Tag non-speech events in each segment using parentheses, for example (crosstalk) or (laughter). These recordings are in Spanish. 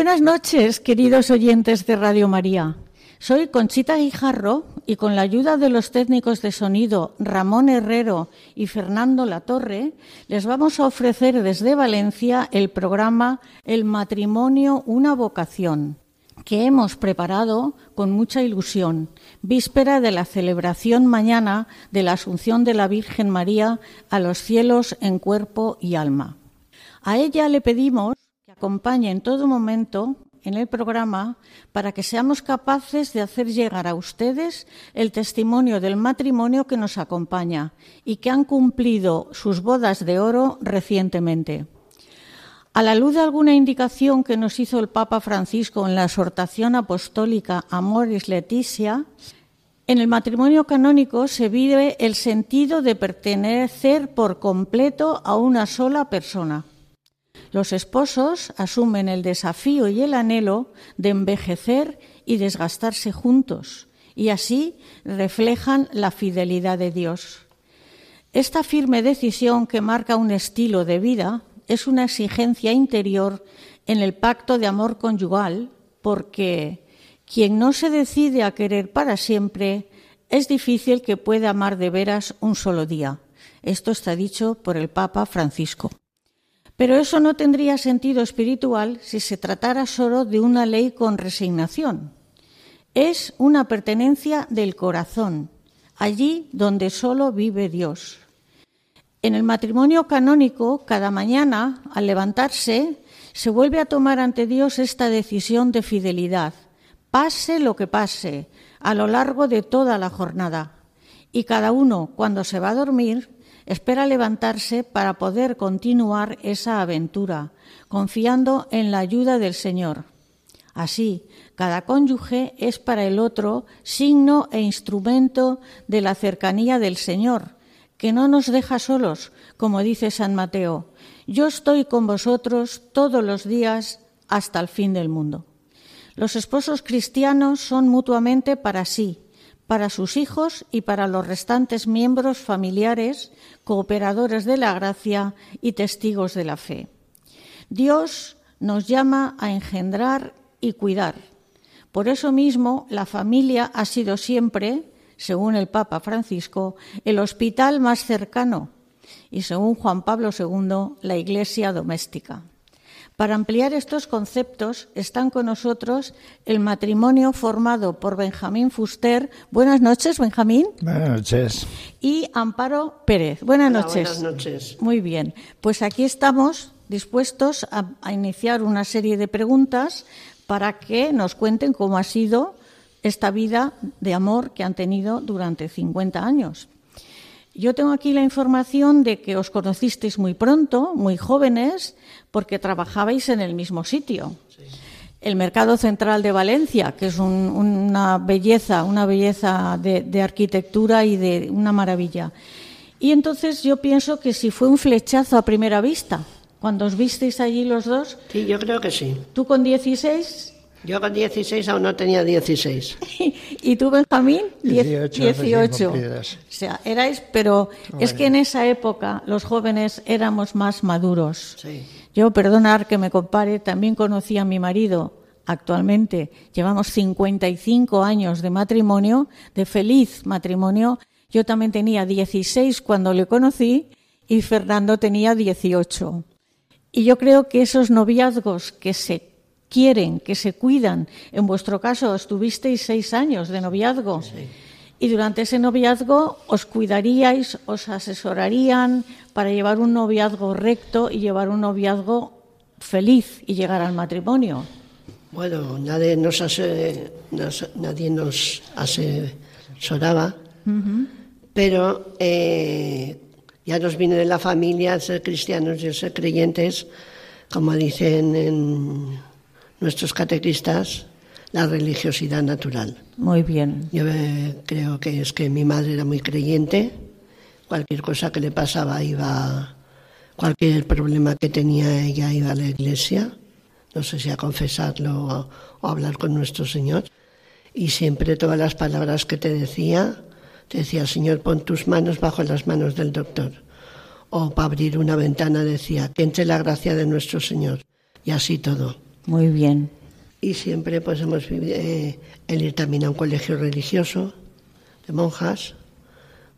Buenas noches, queridos oyentes de Radio María. Soy Conchita Guijarro y con la ayuda de los técnicos de sonido Ramón Herrero y Fernando Latorre, les vamos a ofrecer desde Valencia el programa El matrimonio, una vocación, que hemos preparado con mucha ilusión, víspera de la celebración mañana de la Asunción de la Virgen María a los cielos en cuerpo y alma. A ella le pedimos que acompañe en todo momento en el programa para que seamos capaces de hacer llegar a ustedes el testimonio del matrimonio que nos acompaña y que han cumplido sus bodas de oro recientemente. A la luz de alguna indicación que nos hizo el Papa Francisco en la exhortación apostólica Amoris Leticia, en el matrimonio canónico se vive el sentido de pertenecer por completo a una sola persona. Los esposos asumen el desafío y el anhelo de envejecer y desgastarse juntos, y así reflejan la fidelidad de Dios. Esta firme decisión que marca un estilo de vida es una exigencia interior en el pacto de amor conyugal, porque quien no se decide a querer para siempre es difícil que pueda amar de veras un solo día. Esto está dicho por el Papa Francisco. Pero eso no tendría sentido espiritual si se tratara solo de una ley con resignación. Es una pertenencia del corazón, allí donde solo vive Dios. En el matrimonio canónico, cada mañana, al levantarse, se vuelve a tomar ante Dios esta decisión de fidelidad, pase lo que pase, a lo largo de toda la jornada. Y cada uno, cuando se va a dormir, espera levantarse para poder continuar esa aventura, confiando en la ayuda del Señor. Así, cada cónyuge es para el otro signo e instrumento de la cercanía del Señor, que no nos deja solos, como dice San Mateo. Yo estoy con vosotros todos los días hasta el fin del mundo. Los esposos cristianos son mutuamente para sí, para sus hijos y para los restantes miembros familiares, cooperadores de la gracia y testigos de la fe. Dios nos llama a engendrar y cuidar. Por eso mismo, la familia ha sido siempre, según el Papa Francisco, el hospital más cercano y, según Juan Pablo II, la iglesia doméstica. Para ampliar estos conceptos están con nosotros el matrimonio formado por Benjamín Fuster. Buenas noches, Benjamín. Buenas noches. Y Amparo Pérez. Buenas Hola, noches. Buenas noches. Muy bien. Pues aquí estamos dispuestos a, a iniciar una serie de preguntas para que nos cuenten cómo ha sido esta vida de amor que han tenido durante 50 años. Yo tengo aquí la información de que os conocisteis muy pronto, muy jóvenes, porque trabajabais en el mismo sitio. El Mercado Central de Valencia, que es un- una belleza, una belleza de, de arquitectura y de una maravilla. Y entonces yo pienso que si fue un flechazo a primera vista, cuando os visteis allí los dos, Sí, yo creo que sí. tú con 16 Yo con 16 aún no tenía 16. (laughs) ¿Y tú, Benjamín? Diez- 18 recién 18. cumplidas. O sea, erais, pero es que en esa época los jóvenes éramos más maduros. Sí. Yo, perdonar que me compare, también conocí a mi marido. Actualmente llevamos 55 años de matrimonio, de feliz matrimonio. Yo también tenía 16 cuando le conocí y Fernando tenía 18. Y yo creo que esos noviazgos que se quieren, que se cuidan, en vuestro caso estuvisteis seis años de noviazgo. Y durante ese noviazgo os cuidaríais, os asesorarían para llevar un noviazgo recto y llevar un noviazgo feliz y llegar al matrimonio. Bueno, nadie nos, nos- nadie nos asesoraba, pero eh, ya nos viene de la familia ser cristianos y ser creyentes, como dicen en nuestros catequistas, la religiosidad natural. Muy bien. Yo eh, creo que es que mi madre era muy creyente, cualquier cosa que le pasaba iba, cualquier problema que tenía ella iba a la iglesia, no sé si a confesarlo o, o a hablar con nuestro Señor, y siempre todas las palabras que te decía, te decía, Señor, pon tus manos bajo las manos del doctor. O para abrir una ventana decía, que entre la gracia de nuestro Señor. Y así todo. Muy bien. Y siempre pues hemos vivido, eh, el ir también a un colegio religioso de monjas,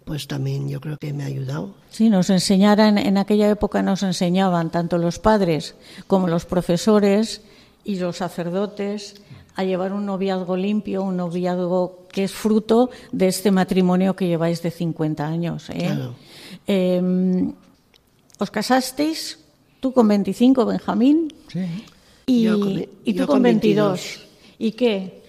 pues también yo creo que me ha ayudado. Sí, nos enseñaran, en aquella época nos enseñaban tanto los padres como los profesores y los sacerdotes a llevar un noviazgo limpio, un noviazgo que es fruto de este matrimonio que lleváis de 50 años. ¿eh? Claro. Eh, ¿Os casasteis? Tú con 25, Benjamín, Sí. Y, Yo con- y tú yo con con 22. 22. ¿Y qué?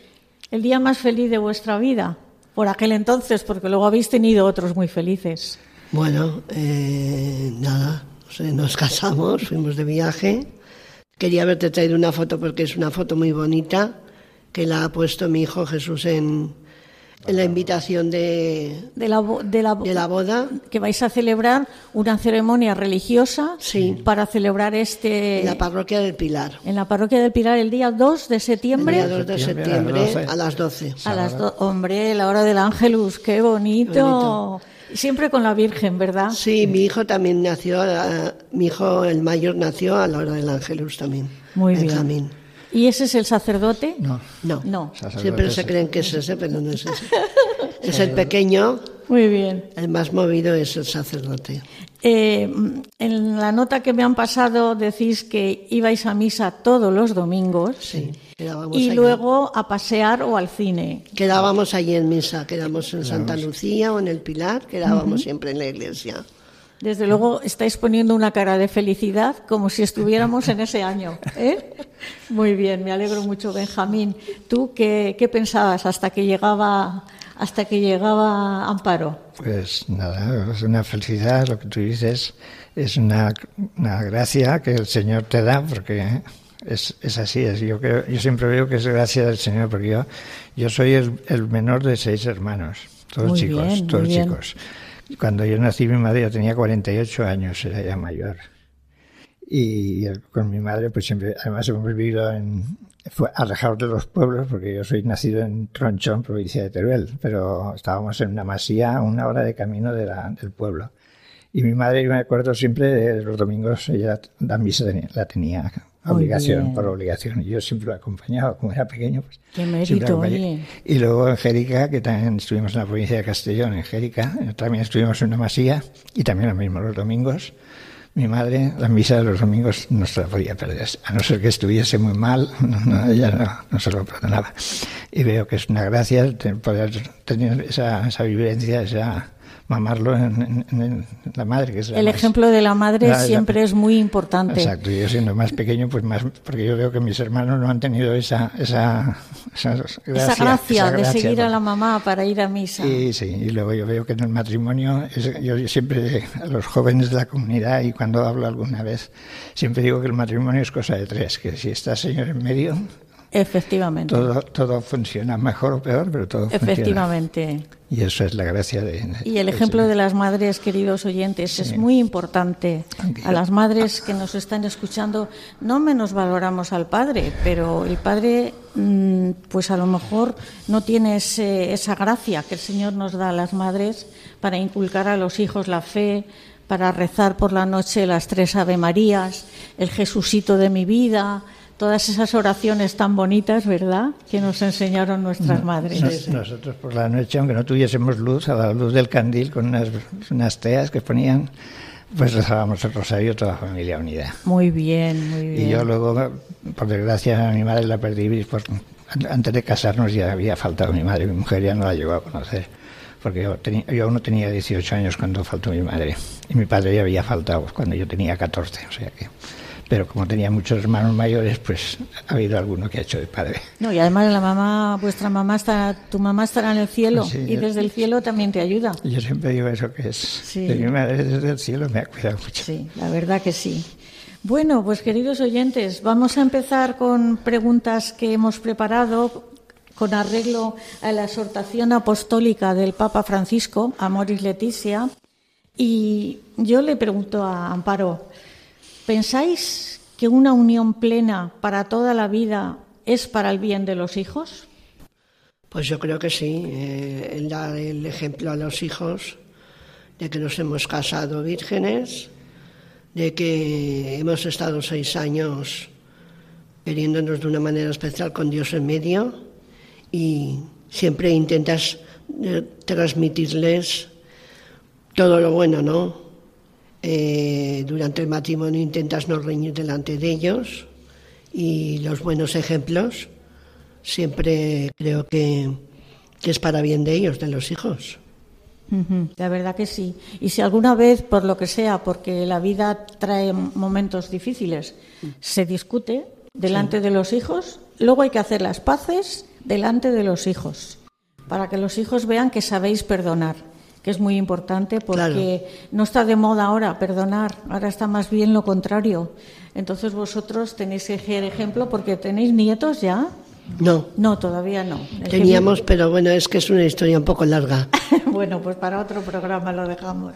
¿El día más feliz de vuestra vida? Por aquel entonces, porque luego habéis tenido otros muy felices. Bueno, eh, nada, nos casamos, fuimos de viaje. Quería haberte traído una foto porque es una foto muy bonita que la ha puesto mi hijo Jesús en, en la invitación de, De la, de la, de la boda. que vais a celebrar una ceremonia religiosa Sí. para celebrar este en la parroquia del Pilar. en la parroquia del Pilar el día 2 de El septiembre día 2 de Septiembre, septiembre a las las 12. a las do- hombre la hora del ángelus qué bonito. Bonito. Y siempre con la Virgen verdad Sí, mi hijo también nació, eh, mi hijo el mayor nació a la hora del Ángelus también. muy Benjamín. bien y ese es el sacerdote No. No, No. Siempre se creen que es ese, pero no es ese. (laughs) es el pequeño, muy bien el más movido es el sacerdote. Eh, en la nota que me han pasado decís que ibais a misa todos los domingos Sí, quedábamos y allí. luego a pasear o al cine. Quedábamos allí en misa, quedamos en Santa Lucía o en el Pilar, quedábamos siempre en la iglesia. Desde luego estáis poniendo una cara de felicidad como si estuviéramos en ese año. ¿eh? Muy bien, me alegro mucho, Benjamín. ¿Tú qué, qué pensabas hasta que llegaba hasta que llegaba Amparo? Pues nada, es una felicidad, lo que tú dices, es una, una gracia que el Señor te da, porque es, es así, es, yo, creo, yo siempre veo que es gracia del Señor, porque yo, yo soy el, el menor de seis hermanos, todos Muy chicos, bien, todos bien. Cuando yo nací, mi madre ya tenía 48 años, era ya mayor. Y con mi madre, pues siempre, además hemos vivido en, fue alejados de los pueblos, porque yo soy nacido en Tronchón, provincia de Teruel, pero estábamos en una masía a una hora de camino de la- del pueblo. Y mi madre, yo me acuerdo siempre de los domingos, ella la misa la tenía obligación, por obligación. Y yo siempre lo acompañaba, como era pequeño, pues. Qué mérito, oye. Y luego en Jérica, que también estuvimos en la provincia de Castellón, en Jérica, eh, también estuvimos en una masía, y también lo mismo los domingos. Mi madre, la misa de los domingos no se la podía perder, a no ser que estuviese muy mal, no, no, ella no, no se lo perdonaba. Y veo que es una gracia poder tener esa, esa vivencia, esa mamarlo en, en- en la madre, que es la El más- ejemplo de la madre la- la- siempre es muy importante. Exacto, y yo siendo más pequeño, pues más, porque yo veo que mis hermanos no han tenido esa, esa, esa gracia, esa gracia esa de gracia, seguir a ¿no? la mamá para ir a misa. Y sí, y luego yo veo que en el matrimonio, es- yo siempre a los jóvenes de la comunidad y cuando hablo alguna vez, siempre digo que el matrimonio es cosa de tres, que si está el Señor en medio, Efectivamente. Todo, todo funciona mejor o peor, pero todo Efectivamente. funciona. Y eso es la gracia de... Y el ejemplo de las madres, queridos oyentes, es muy importante. A las madres que nos están escuchando, no menos valoramos al padre, pero el padre, mm, pues a lo mejor no tiene ese- esa gracia que el Señor nos da a las madres para inculcar a los hijos la fe, para rezar por la noche las tres Ave Marías, el Jesucito de mi vida, todas esas oraciones tan bonitas, ¿verdad?, que nos enseñaron nuestras madres. Nos- nosotros por la noche, aunque no tuviésemos luz, a la luz del candil, con unas, unas teas que ponían, pues rezábamos el rosario toda la familia unida. Muy bien, muy bien. Y yo luego, por desgracia, a mi madre la perdí. Por, antes de casarnos ya había faltado mi madre. Mi mujer ya no la llegó a conocer. Porque yo, yo aún no tenía 18 años cuando faltó mi madre. Y mi padre ya había faltado cuando yo tenía 14. O sea que, pero como tenía muchos hermanos mayores, pues ha habido alguno que ha hecho de padre. No, y además la mamá, vuestra mamá está, tu mamá estará en el cielo Sí, y desde el cielo también te ayuda. Yo siempre digo eso, que es Sí. de mi madre desde el cielo me ha cuidado mucho. Sí, la verdad que sí. Bueno, pues queridos oyentes, vamos a empezar con preguntas que hemos preparado con arreglo a la exhortación apostólica del Papa Francisco, Amoris Leticia. Y yo le pregunto a Amparo, ¿pensáis que una unión plena para toda la vida es para el bien de los hijos? Pues yo creo que sí. eh, dar el ejemplo a los hijos de que nos hemos casado vírgenes, de que hemos estado seis años queriéndonos de una manera especial con Dios en medio y siempre intentas eh, transmitirles todo lo bueno, ¿no? Eh, durante el matrimonio intentas no reñir delante de ellos y los buenos ejemplos siempre creo que, que es para bien de ellos, de los hijos. La verdad que sí. Y si alguna vez, por lo que sea, porque la vida trae momentos difíciles, se discute delante de los hijos, luego hay que hacer las paces delante de los hijos, para que los hijos vean que sabéis perdonar, que es muy importante porque no está de moda ahora perdonar, ahora está más bien lo contrario. Entonces vosotros tenéis que ser ejemplo porque tenéis nietos ya. No, No, todavía no. Que- teníamos, pero bueno, es que es una historia un poco larga. (laughs) bueno, pues para otro programa lo dejamos.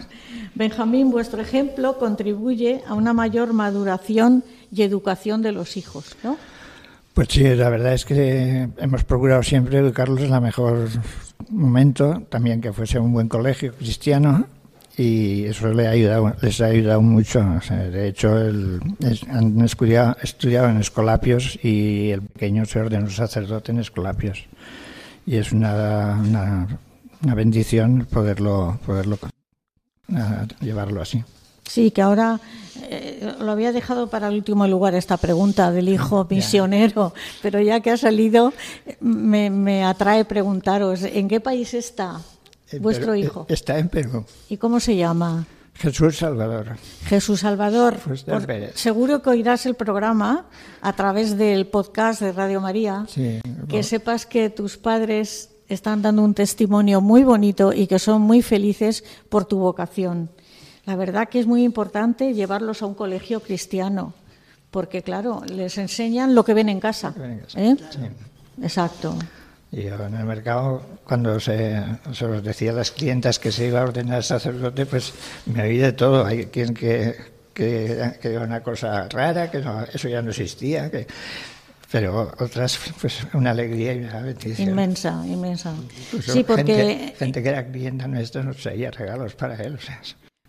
Benjamín, vuestro ejemplo contribuye a una mayor maduración y educación de los hijos, ¿no? Pues sí, la verdad es que hemos procurado siempre educarlos en el mejor momento, también que fuese un buen colegio cristiano y eso le ha ayudado, les ha ayudado mucho. De hecho, el- es- han estudiado, estudiado en Escolapios y el pequeño se ordenó sacerdote en Escolapios. Y es una, una, una bendición poderlo, poderlo ah, llevarlo así. Sí, que ahora eh, lo había dejado para el último lugar esta pregunta del hijo misionero, pero ya que ha salido, me, me atrae preguntaros, ¿en qué país está vuestro Perú- hijo? Está en Perú. ¿Y cómo se llama? Jesús Salvador. Jesús Salvador, por- seguro que oirás el programa a través del podcast de Radio María. Sí, que sepas que tus padres están dando un testimonio muy bonito y que son muy felices por tu vocación. La verdad que es muy importante llevarlos a un colegio cristiano, porque claro, les enseñan lo que ven en casa. ven en casa, ¿eh? Exacto. Y yo en el mercado, cuando se, se los decía a las clientas que se iba a ordenar sacerdote, pues me oí de todo. Hay quien que, que, que era una cosa rara, que no, eso ya no existía, que, pero otras, pues una alegría y una bendición. Inmensa, inmensa. Incluso Sí, porque gente, gente que era clienta nuestra nos traía regalos para él. O sea,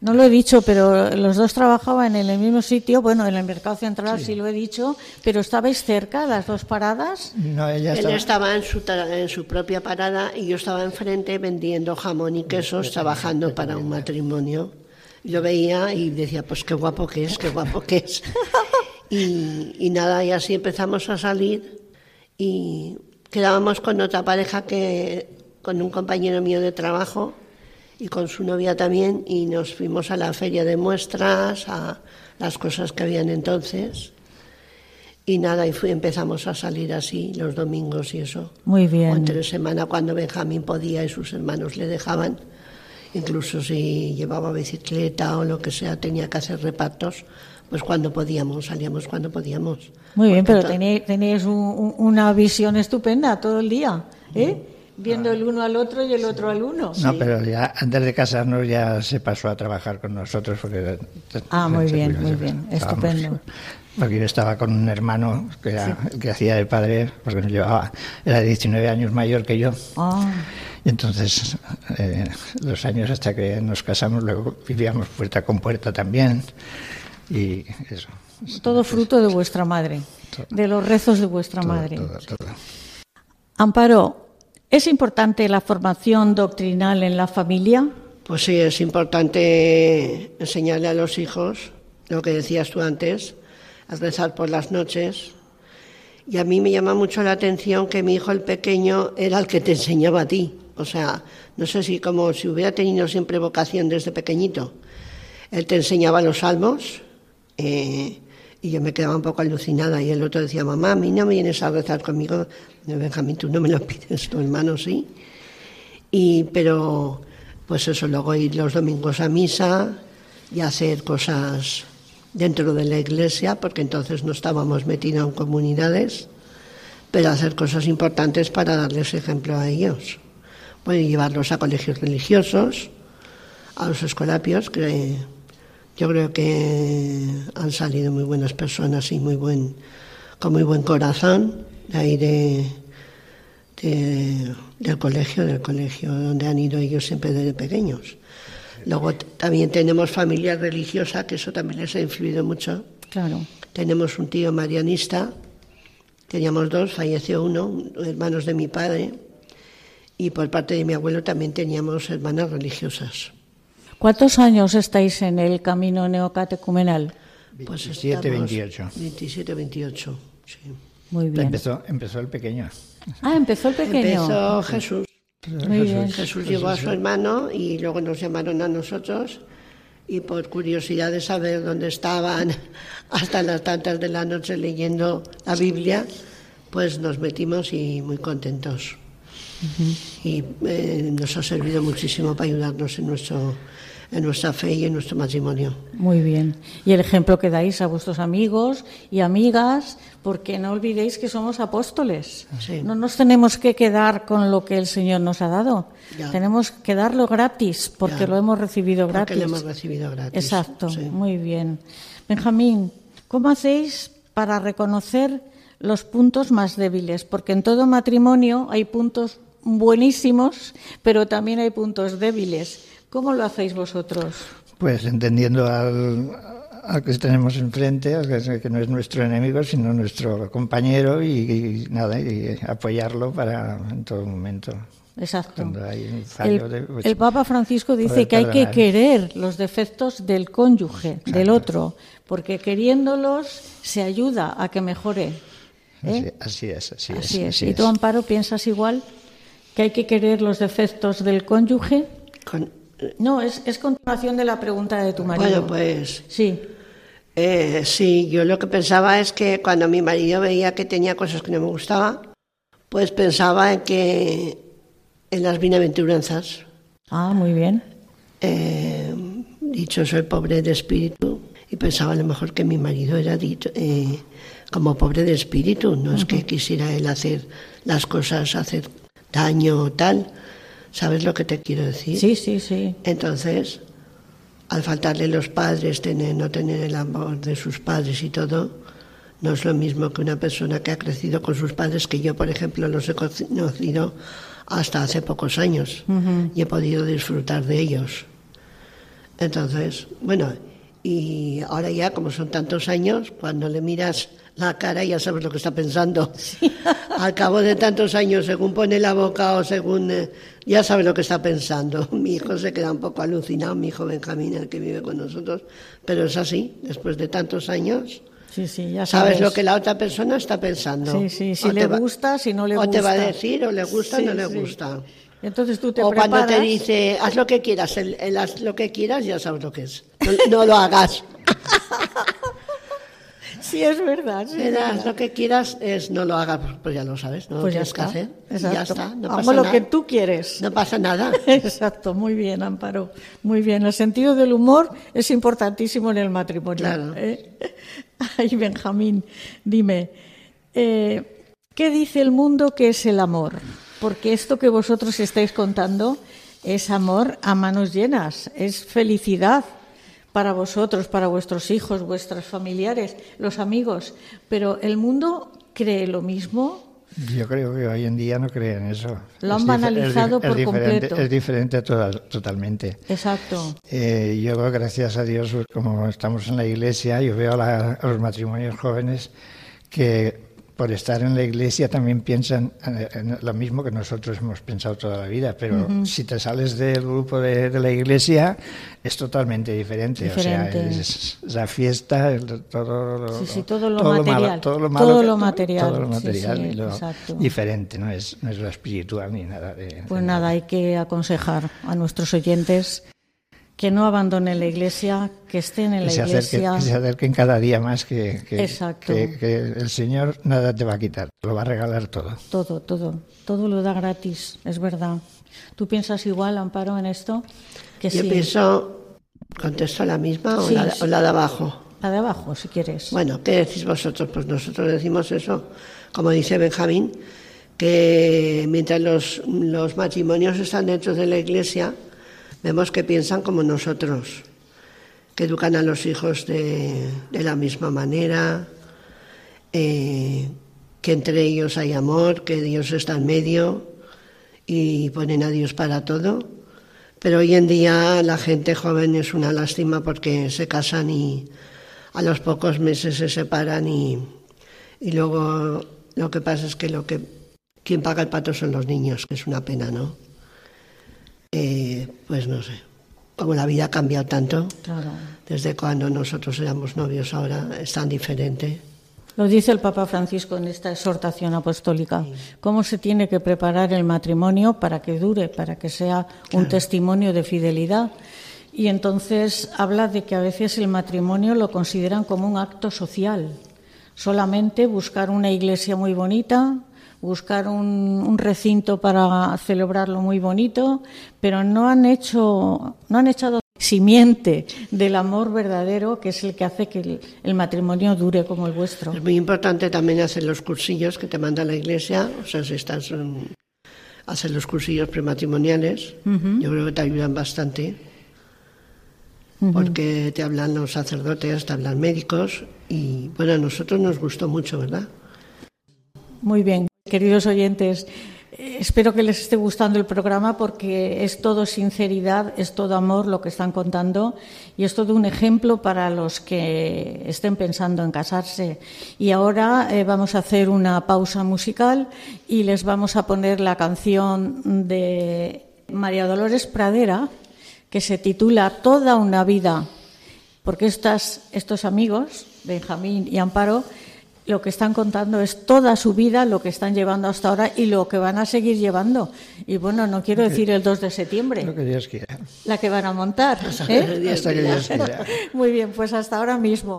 No lo he dicho, pero los dos trabajaban en el mismo sitio, bueno, en el Mercado Central sí, lo he dicho, pero estabais cerca, las dos paradas. no, ella Él estaba, estaba en su, en su propia parada y yo estaba enfrente vendiendo jamón y quesos, trabajando para un matrimonio. Lo veía y decía, pues qué guapo que es, qué guapo que es. (laughs) Y, y nada, y así empezamos a salir y quedábamos con otra pareja que, con un compañero mío de trabajo y con su novia también y nos fuimos a la feria de muestras, a las cosas que habían entonces. Y nada, y fui, empezamos a salir así los domingos y eso. Muy O bien. entre semana cuando Benjamín podía y sus hermanos le dejaban. Incluso si llevaba bicicleta o lo que sea, tenía que hacer repartos, pues cuando podíamos, salíamos cuando podíamos. Muy bien, pero Porque to- tenéis, tenéis un- un- una visión estupenda todo el día, ¿eh? Viendo el uno al otro y el otro al uno. No, pero ya antes de casarnos ya se pasó a trabajar con nosotros. Porque, Ah, muy bien, muy bien, estupendo. Porque yo estaba con un hermano que, era, que hacía de padre, porque nos llevaba, era 19 años mayor que yo. Ah, Y entonces, eh, los años hasta que nos casamos, luego vivíamos puerta con puerta también. Y eso. todo fruto de vuestra madre, de los rezos de vuestra todo, madre. todo, todo. Amparo, ¿es importante la formación doctrinal en la familia? Pues sí, es importante enseñarle a los hijos lo que decías tú antes, a rezar por las noches. Y a mí me llama mucho la atención que mi hijo el pequeño era el que te enseñaba a ti. O sea, no sé si como si hubiera tenido siempre vocación desde pequeñito. Él te enseñaba los salmos eh, y yo me quedaba un poco alucinada. Y el otro decía, mamá, a mí no me vienes a rezar conmigo. Benjamín, tú no me lo (laughs) pides, tu hermano sí. Y, pero, pues eso, luego ir los domingos a misa y hacer cosas dentro de la iglesia, porque entonces no estábamos metidos en comunidades, pero hacer cosas importantes para darles ejemplo a ellos. Bueno, llevarlos a colegios religiosos, a los escolapios, que yo creo que han salido muy buenas personas y muy buen, con muy buen corazón de ahí de, de- del colegio, del colegio donde han ido ellos siempre desde pequeños. Luego también tenemos familia religiosa, que eso también les ha influido mucho. Claro. Tenemos un tío marianista, teníamos dos, falleció uno, hermanos de mi padre, y por parte de mi abuelo también teníamos hermanas religiosas. ¿Cuántos años estáis en el camino neocatecumenal? Pues 27, estamos- 28. 27, 28, sí. Muy bien. Empezó, empezó el pequeño. Ah, empezó el pequeño. Empezó Jesús. Muy bien. Jesús llevó a su hermano y luego nos llamaron a nosotros y por curiosidad de saber dónde estaban (laughs) hasta las tantas de la noche leyendo la Biblia, pues nos metimos y muy contentos. Y eh, nos ha servido muchísimo para ayudarnos en, nuestro, en nuestra fe y en nuestro matrimonio. Muy bien. Y el ejemplo que dais a vuestros amigos y amigas, porque no olvidéis que somos apóstoles. Sí. No nos tenemos que quedar con lo que el Señor nos ha dado. Ya. Tenemos que darlo gratis, porque Ya. lo hemos recibido Porque gratis. lo hemos recibido gratis. Exacto, Sí. muy bien. Benjamín, ¿cómo hacéis para reconocer los puntos más débiles? Porque en todo matrimonio hay puntos buenísimos, pero también hay puntos débiles. ¿Cómo lo hacéis vosotros? Pues entendiendo al, al que tenemos enfrente, al que, que no es nuestro enemigo, sino nuestro compañero y, y nada, y apoyarlo para en todo momento. Exacto. Cuando hay un fallo El, de- pues, el Papa Francisco dice que hay que querer los defectos del cónyuge, del otro, porque queriéndolos se ayuda a que mejore. ¿eh? Así, así es, así, Así es. así ¿Y tú, Amparo, piensas igual? ¿Que hay que querer los defectos del cónyuge? Con- No, es, es continuación de la pregunta de tu marido. bueno, pues Sí, Eh, sí, yo lo que pensaba es que cuando mi marido veía que tenía cosas que no me gustaban, pues pensaba en que en las bienaventuranzas, ah, muy bien. eh, dicho soy pobre de espíritu, y pensaba a lo mejor que mi marido era dicho, eh, como pobre de espíritu, no es que quisiera él hacer las cosas, hacer daño o tal, ¿sabes lo que te quiero decir? Sí, sí, sí. Entonces, al faltarle los padres, tener, no tener el amor de sus padres y todo, no es lo mismo que una persona que ha crecido con sus padres, que yo, por ejemplo, los he conocido hasta hace pocos años y he podido disfrutar de ellos. Entonces, bueno, y ahora ya, como son tantos años, cuando le miras la cara ya sabes lo que está pensando. (laughs) (laughs) Al cabo de tantos años, según pone la boca o según... eh, ya sabe lo que está pensando. (laughs) Mi hijo se queda un poco alucinado, mi hijo Benjamín, el que vive con nosotros, pero es así, después de tantos años, Sí, sí, ya sabes sabes lo que la otra persona está pensando. Sí, sí, si O le va- gusta, si no le o gusta. te va a decir o le gusta o Sí, no le sí. gusta. Entonces tú te o preparas. cuando te dice, haz lo que quieras, el, el haz lo que quieras, ya sabes lo que es. No, no lo hagas. Sí, es verdad. sí, es Verás, verdad. lo que quieras es no lo hagas, pues ya lo sabes, no lo Pues ya que hacer. Exacto. Ya está, no Hago pasa lo nada. que tú quieres. No pasa nada. (laughs) Exacto, muy bien, Amparo. Muy bien. El sentido del humor es importantísimo en el matrimonio. Claro. ¿eh? (laughs) Ay, Benjamín, dime, eh, ¿qué dice el mundo que es el amor? Porque esto que vosotros estáis contando es amor a manos llenas, es felicidad para vosotros, para vuestros hijos, vuestros familiares, los amigos. Pero el mundo cree lo mismo. Yo creo que hoy en día no creen eso. Lo han Es banalizado por es completo. Es diferente total- totalmente. Exacto. Eh, yo, gracias a Dios, como estamos en la iglesia, yo veo a, la- a los matrimonios jóvenes que por estar en la iglesia también piensan en, en lo mismo que nosotros hemos pensado toda la vida, pero si te sales del grupo de, de la iglesia es totalmente diferente. Diferente. O sea, es, es la fiesta, el- todo, lo- Sí, sí, todo lo malo- material. todo lo malo Todo que- lo material. todo lo material sí, y lo diferente, no es, no es lo espiritual ni nada de... Pues de nada, hay que aconsejar a nuestros oyentes que no abandonen la iglesia, que estén en que la se, acerquen, iglesia. que se acerquen cada día más, que, que, Exacto. que- que el Señor nada te va a quitar, te lo va a regalar todo. Todo, todo, todo lo da gratis, es verdad. ¿Tú piensas igual, Amparo, en esto? Que Yo sí. pienso, contesto la misma o, Sí, la, sí. o la de abajo. La de abajo, si quieres. Bueno, ¿qué decís vosotros? Pues nosotros decimos eso, como dice Benjamín, que mientras los, los matrimonios están dentro de la iglesia, vemos que piensan como nosotros, que educan a los hijos de, la misma manera, eh, que entre ellos hay amor, que Dios está en medio y ponen a Dios para todo. Pero hoy en día la gente joven es una lástima porque se casan y a los pocos meses se separan y, y luego lo que pasa es que lo que quien paga el pato son los niños, que es una pena, ¿no? Eh, pues no sé, como la vida ha cambiado tanto Claro. desde cuando nosotros éramos novios ahora es tan diferente. Lo dice el Papa Francisco en esta exhortación apostólica. ¿Cómo se tiene que preparar el matrimonio para que dure, para que sea un testimonio de fidelidad? Y entonces habla de que a veces el matrimonio lo consideran como un acto social. Solamente buscar una iglesia muy bonita, buscar un, un recinto para celebrarlo muy bonito, pero no han hecho, no han echado simiente del amor verdadero que es el que hace que el, el matrimonio dure como el vuestro. Es muy importante también hacer los cursillos que te manda la iglesia, o sea, si estás en- hacer los cursillos prematrimoniales, yo creo que te ayudan bastante, porque te hablan los sacerdotes, te hablan médicos, y bueno, a nosotros nos gustó mucho, ¿verdad? Muy bien, queridos oyentes, eh, espero que les esté gustando el programa porque es todo sinceridad, es todo amor lo que están contando y es todo un ejemplo para los que estén pensando en casarse. Y ahora eh, vamos a hacer una pausa musical y les vamos a poner la canción de María Dolores Pradera que se titula Toda una vida porque estos amigos, Benjamín y Amparo, lo que están contando es toda su vida, lo que están llevando hasta ahora y lo que van a seguir llevando. Y bueno, no quiero decir el 2 de Lo septiembre, que Dios quiera. la que van a montar. ¿eh? Hasta que Dios quiera. (laughs) Muy bien, pues hasta ahora mismo.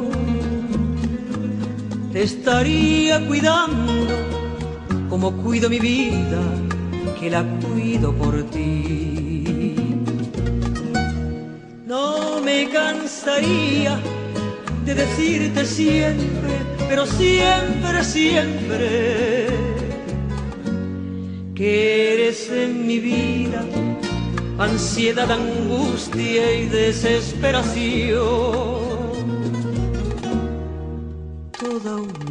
te estaría cuidando como cuido mi vida, que la cuido por ti. No me cansaría de decirte siempre, pero siempre, siempre, que eres en mi vida ansiedad, angustia y desesperación.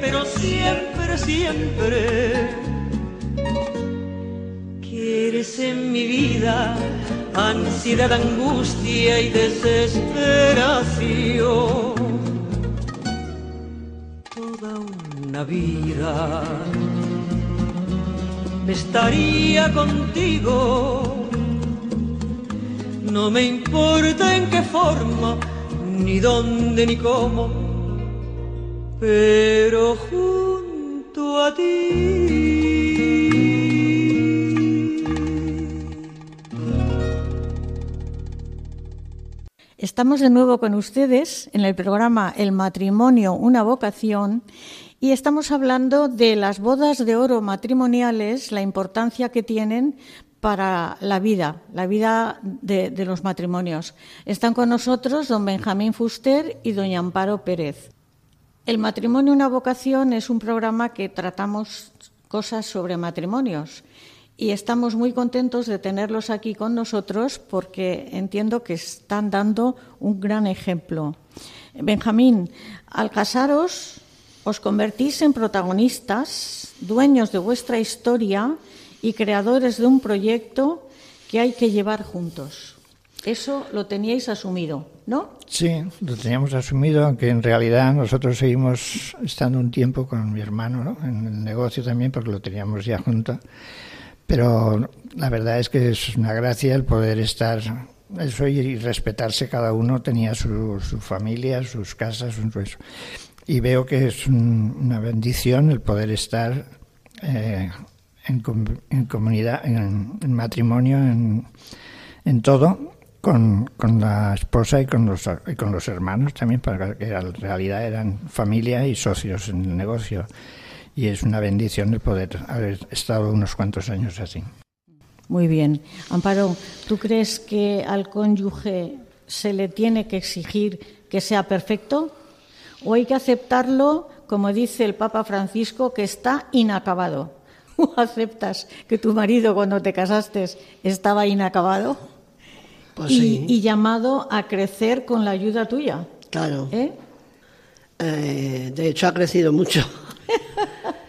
Pero siempre, siempre, que eres en mi vida ansiedad, angustia y desesperación. Toda una vida me estaría contigo. No me importa en qué forma ni dónde ni cómo, pero junto a ti. Estamos de nuevo con ustedes en el programa El matrimonio, una vocación y estamos hablando de las bodas de oro matrimoniales, la importancia que tienen para la vida, la vida de, los matrimonios. Están con nosotros don Benjamín Fuster y doña Amparo Pérez. El matrimonio una vocación es un programa que tratamos cosas sobre matrimonios y estamos muy contentos de tenerlos aquí con nosotros porque entiendo que están dando un gran ejemplo. Benjamín, al casaros os convertís en protagonistas, dueños de vuestra historia y creadores de un proyecto que hay que llevar juntos. Eso lo teníais asumido, ¿no? Sí, lo teníamos asumido, aunque en realidad nosotros seguimos estando un tiempo con mi hermano, ¿no? En el negocio también, porque lo teníamos ya junto. Pero la verdad es que es una gracia el poder estar eso y respetarse cada uno tenía su, su familia, sus casas, su, eso. y veo que es una bendición el poder estar eh, en, comunidad, en, matrimonio, en, todo, con, la esposa y con, los, y con los hermanos también, para que en realidad eran familia y socios en el negocio. Y es una bendición el poder haber estado unos cuantos años así. Muy bien. Amparo, ¿tú crees que al cónyuge se le tiene que exigir que sea perfecto? ¿O hay que aceptarlo, como dice el Papa Francisco, que está inacabado? (laughs) aceptas que tu marido cuando te casaste estaba inacabado pues y, llamado a crecer con la ayuda tuya. Claro. ¿Eh? Eh, de hecho, ha crecido mucho.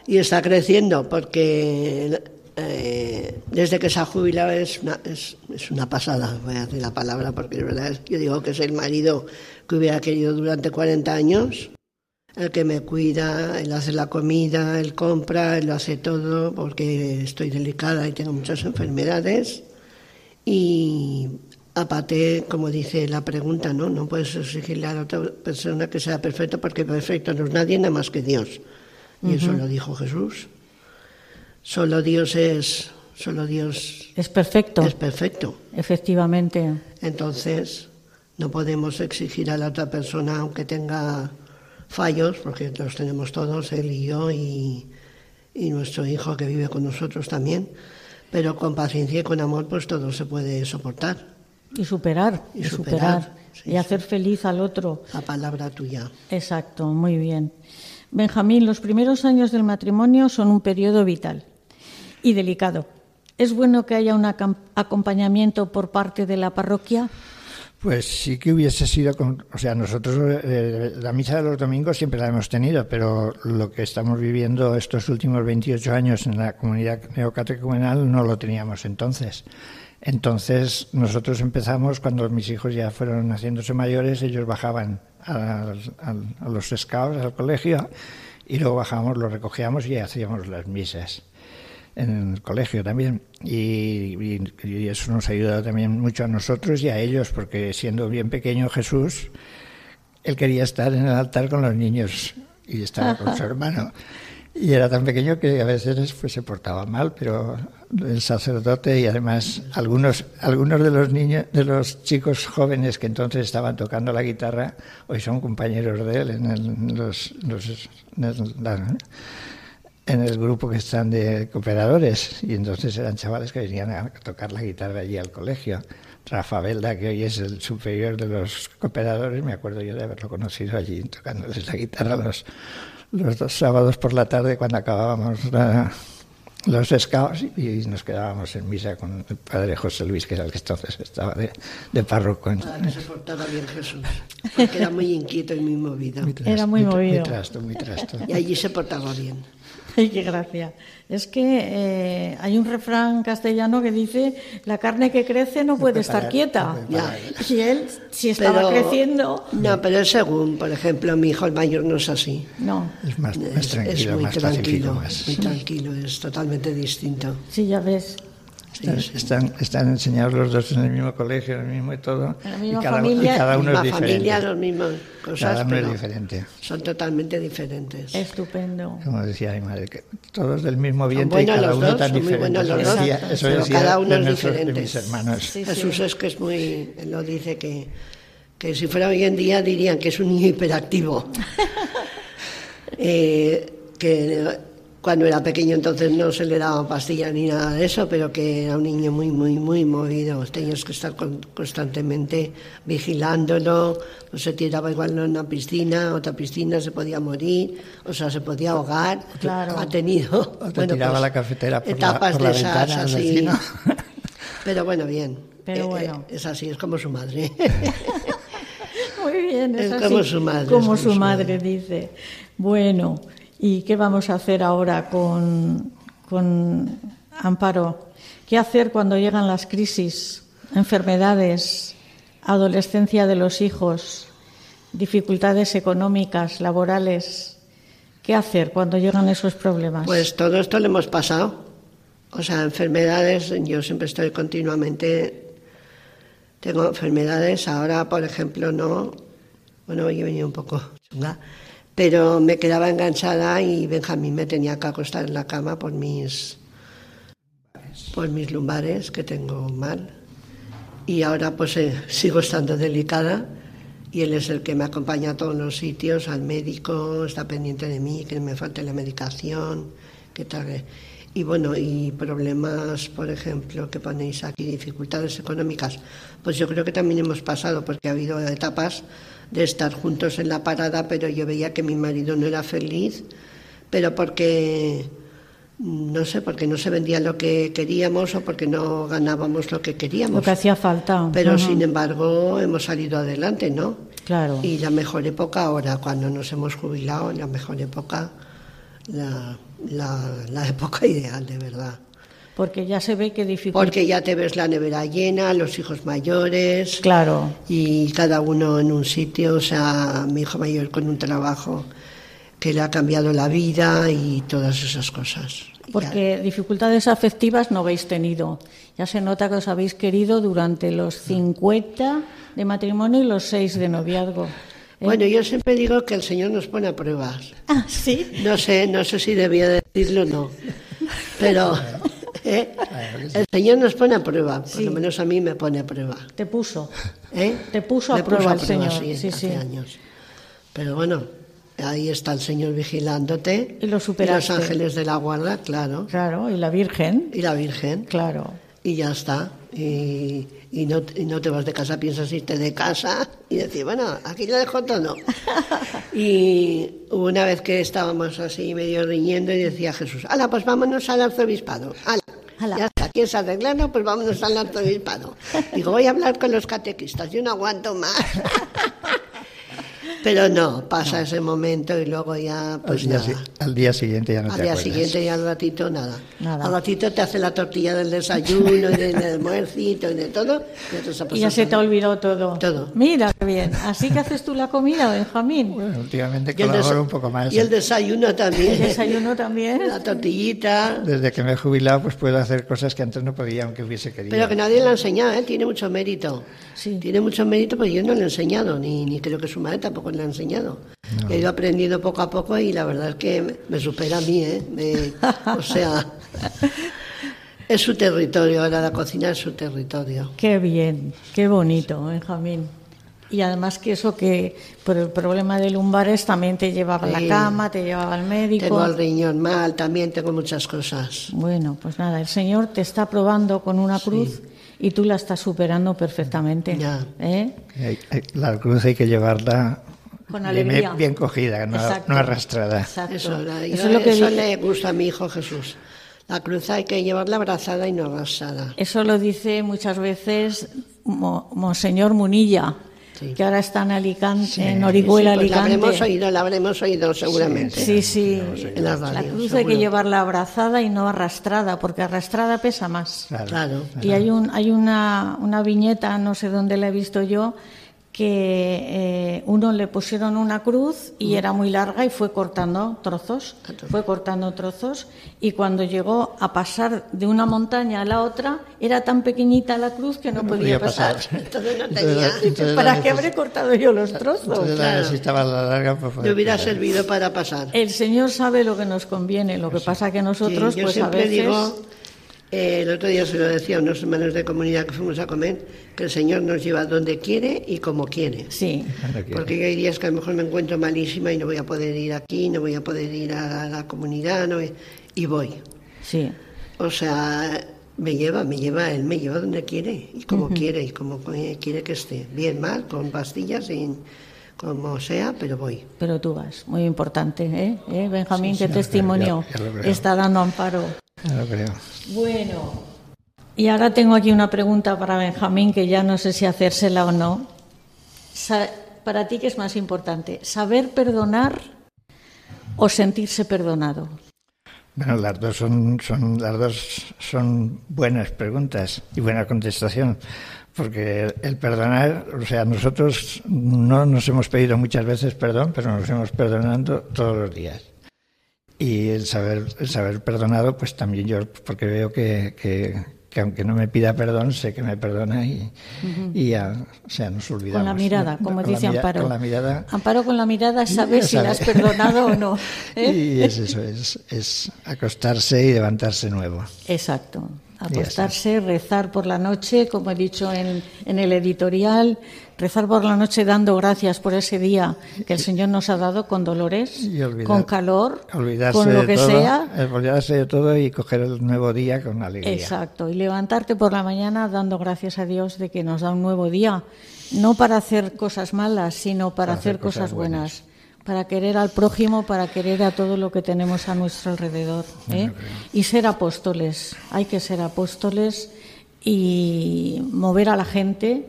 y está creciendo porque eh, desde que se ha jubilado es una, es, una pasada, voy a decir la palabra, porque es verdad, yo digo que es el marido que hubiera querido durante 40 años el que me cuida, él hace la comida, él compra, él lo hace todo porque estoy delicada y tengo muchas enfermedades. Y aparte, como dice la pregunta, ¿no? No puedes exigirle a la otra persona que sea perfecto porque perfecto no es nadie nada más que Dios. Y eso lo dijo Jesús. Solo Dios es, solo Dios es perfecto. Es perfecto. Efectivamente. Entonces, no podemos exigir a la otra persona aunque tenga fallos, porque los tenemos todos, él y yo y, nuestro hijo que vive con nosotros también, pero con paciencia y con amor pues todo se puede soportar. Y superar, y, superar, y hacer feliz al otro. La palabra tuya. Exacto, muy bien. Benjamín, los primeros años del matrimonio son un periodo vital y delicado. ¿Es bueno que haya un acompañamiento por parte de la parroquia? Pues sí que hubiese sido, o sea, nosotros eh, la misa de los domingos siempre la hemos tenido, pero lo que estamos viviendo estos últimos 28 años en la comunidad neocatecumenal no lo teníamos entonces. Entonces nosotros empezamos cuando mis hijos ya fueron haciéndose mayores, ellos bajaban a, a los scouts, al colegio, y luego bajábamos, los recogíamos y hacíamos las misas en el colegio también y, eso nos ha ayudado también mucho a nosotros y a ellos porque siendo bien pequeño Jesús él quería estar en el altar con los niños y estaba con su hermano. Y era tan pequeño que a veces pues, se portaba mal, pero el sacerdote y además algunos, algunos de los niños, de los chicos jóvenes que entonces estaban tocando la guitarra, hoy son compañeros de él en el, los, los, en el grupo que están de cooperadores. Y entonces eran chavales que venían a tocar la guitarra allí al colegio. Rafa Belda, que hoy es el superior de los cooperadores, me acuerdo yo de haberlo conocido allí tocándoles la guitarra los, los dos sábados por la tarde cuando acabábamos los scouts y nos quedábamos en misa con el padre José Luis, que era el que entonces estaba de, de párroco. Ah, que se portaba bien Jesús, porque era muy inquieto y muy movido. era muy movido. Muy trasto, muy trasto. Y allí se portaba bien. (laughs) Ay, qué gracia. Es que eh, hay un refrán castellano que dice, la carne que crece no puede estar quieta. (laughs) Y él, si estaba creciendo... No, pero es según, por ejemplo, mi hijo el mayor no es así. No. Es más, más tranquilo, es muy más tranquilo, más. muy tranquilo, es totalmente distinto. Sí, ya ves. Están, están enseñados los dos en el mismo colegio, en el mismo y todo. En la misma y cada, familia. y cada uno es diferente. familia, las mismas cosas, cada uno es diferente. son totalmente diferentes. Estupendo. Como decía mi madre, que todos del mismo vientre y cada los uno dos, tan diferente. Eso dos, decía, eso pero decía cada uno es nuestros- diferente. mis hermanos. Sí, Jesús es que es muy, él lo dice que, que si fuera hoy en día dirían que es un niño hiperactivo. (laughs) Eh, que cuando era pequeño entonces no se le daban pastillas ni nada de eso, pero que era un niño muy, muy, muy movido. Tenías que estar con- constantemente vigilándolo, no se tiraba igual en una piscina, otra piscina se podía morir, o sea, se podía ahogar. Claro. Ha tenido O te tiraba pues, la cafetera por la- por la de esas ventana así. vecino. (laughs) Pero bueno, bien. Pero Eh, bueno. eh, es así, es como su madre. (laughs) Muy bien, es, Es así, como su madre, Como como su su madre dice. Bueno, ¿y qué vamos a hacer ahora con, Amparo? ¿Qué hacer cuando llegan las crisis, enfermedades, adolescencia de los hijos, dificultades económicas, laborales? ¿Qué hacer cuando llegan esos problemas? Pues todo esto lo hemos pasado. O sea, enfermedades, yo siempre estoy continuamente. Tengo enfermedades, ahora, por ejemplo, no. Bueno, hoy he venido un poco pero me quedaba enganchada y Benjamín me tenía que acostar en la cama por mis, por mis lumbares que tengo mal. Y ahora, pues eh, (laughs) sigo estando delicada y él es el que me acompaña a todos los sitios, al médico, está pendiente de mí, que me falte la medicación, que tal. Y bueno, y problemas, por ejemplo, que ponéis aquí, dificultades económicas, pues yo creo que también hemos pasado, porque ha habido etapas de estar juntos en la parada, pero yo veía que mi marido no era feliz, pero porque, no sé, porque no se vendía lo que queríamos o porque no ganábamos lo que queríamos. Lo que hacía falta. Pero sin embargo hemos salido adelante, ¿no? Claro. Y la mejor época ahora, cuando nos hemos jubilado, la mejor época, la, la, la (laughs) época ideal, de verdad. Porque ya se ve que dificulta. Porque ya te ves la nevera llena, los hijos mayores, Claro. y cada uno en un sitio, o sea, mi hijo mayor con un trabajo que le ha cambiado la vida y todas esas cosas. Ya. Porque dificultades afectivas no habéis tenido. Ya se nota que os habéis querido durante los 50 de matrimonio y los 6 de noviazgo. ¿eh? Bueno, yo siempre digo que el Señor nos pone a pruebas. Ah, sí. No sé, no sé si debía decirlo o no, pero (laughs) ¿eh? el Señor nos pone a prueba, por Sí. lo menos a mí me pone a prueba. Te puso. ¿eh? Te puso a Me prueba el Señor, sí, sí, hace sí. años. Pero bueno, ahí está el Señor vigilándote. Y lo superaste. los ángeles de la guarda, claro. Claro, y la Virgen. Y la Virgen. Claro. Y ya está. Y, y no, y no te vas de casa, piensas irte de casa y decir, bueno, aquí lo dejo todo. (laughs) Y una vez que estábamos así medio riñendo y decía Jesús, ala, pues vámonos al arzobispado. Ala. Ya está, ¿quieres arreglarlo? Pues vámonos al arzobispado. Digo, voy a hablar con los catequistas, yo no aguanto más. (laughs) Pero no, pasa ese momento y luego ya, Al pues día, nada. si- al día siguiente ya no Al te día acuerdas. siguiente y al ratito nada. Nada. Al ratito te hace la tortilla del desayuno y del almuercito y de todo. Y, ya se ya te ha todo. todo. Mira qué bien. Así que haces tú la comida, Benjamín. Bueno, últimamente Y el, colaboro un poco más. y el desayuno también. El desayuno también. La tortillita. Desde que me he jubilado, pues puedo hacer cosas que antes no podía, aunque hubiese querido. Pero que nadie le ha enseñado, ¿eh? tiene mucho mérito. Sí. Tiene mucho mérito, pero yo no le he enseñado, ni, ni creo que su madre tampoco pues le ha enseñado. He ido aprendiendo poco a poco y la verdad es que me supera a mí, ¿eh? Me- (laughs) o sea, es su territorio, ahora la cocina es su territorio. Qué bien, qué bonito, Benjamín. Y además que eso que por el problema de lumbares también te llevaba a la cama, te llevaba al médico. Tengo el riñón mal, también tengo muchas cosas. Bueno, pues nada, el Señor te está probando con una cruz y tú la estás superando perfectamente. Ya. ¿Eh? La cruz hay que llevarla Con bien- alegría. bien cogida, no, no arrastrada. Exacto. Eso, la- yo- Eso es lo que eso le gusta a mi hijo Jesús. La cruz hay que llevarla abrazada y no arrasada. Eso lo dice muchas veces Mo- Monseñor Munilla, Sí. que ahora está en Alicante, en Sí, Orihuela, pues la habremos Alicante. oído, la habremos oído seguramente. Sí, sí. En las La cruz hay que seguro. llevarla abrazada y no arrastrada, porque arrastrada pesa más. Claro. Claro. Y hay, un, hay una, una viñeta, no sé dónde la he visto yo, que eh, uno le pusieron una cruz y era muy larga y fue cortando trozos, fue cortando trozos y cuando llegó a pasar de una montaña a la otra era tan pequeñita la cruz que no, podía, pasar. (laughs) Entonces no tenía. entonces ¿Para la qué habré cortado yo los trozos? entonces la claro. necesitaba la larga para poder Le hubiera pasar. servido para pasar. El Señor sabe lo que nos conviene, lo que pasa que nosotros Sí, pues a veces digo, eh, el otro día se lo decía a unos hermanos de comunidad que fuimos a comer, que el Señor nos lleva donde quiere y como quiere. sí. Porque hay días que a lo mejor me encuentro malísima y no voy a poder ir aquí, no voy a poder ir a la comunidad, no voy- y voy. sí. O sea, me lleva, me lleva, él me lleva donde quiere y como quiere y como quiere que esté. Bien, mal, con pastillas, sin, como sea, pero voy. Pero tú vas, muy importante, ¿eh? ¿Eh, Benjamín, Sí, qué testimonio ya- ya está dando amparo. Ya lo creo. Bueno, y ahora tengo aquí una pregunta para Benjamín que ya no sé si hacérsela o no. Para ti, ¿qué es más importante? ¿Saber perdonar o sentirse perdonado? Bueno, las dos son, son las dos son buenas preguntas y buena contestación, porque el perdonar, o sea, nosotros no nos hemos pedido muchas veces perdón, pero nos hemos perdonando todos los días. Y el saber, el saber perdonado, pues también yo, porque veo que, que, que aunque no me pida perdón, sé que me perdona y, y ya, o sea, nos olvidamos. Con la mirada, como dice mira- Amparo. Con la mirada Amparo con la mirada sabe Ya si la has perdonado o no. (laughs) ¿eh? Y es eso, es, es acostarse y levantarse nuevo. Exacto. Acostarse, rezar por la noche, como he dicho en, en el editorial, rezar por la noche dando gracias por ese día que el Señor nos ha dado con dolores, olvidar- con calor, con lo que todo, sea. olvidarse de todo y coger el nuevo día con alegría. Exacto. Y levantarte por la mañana dando gracias a Dios de que nos da un nuevo día. No para hacer cosas malas, sino para, Para hacer hacer cosas cosas buenas. Para querer al prójimo, para querer a todo lo que tenemos a nuestro alrededor. ¿eh? Y ser apóstoles. Hay que ser apóstoles y mover a la gente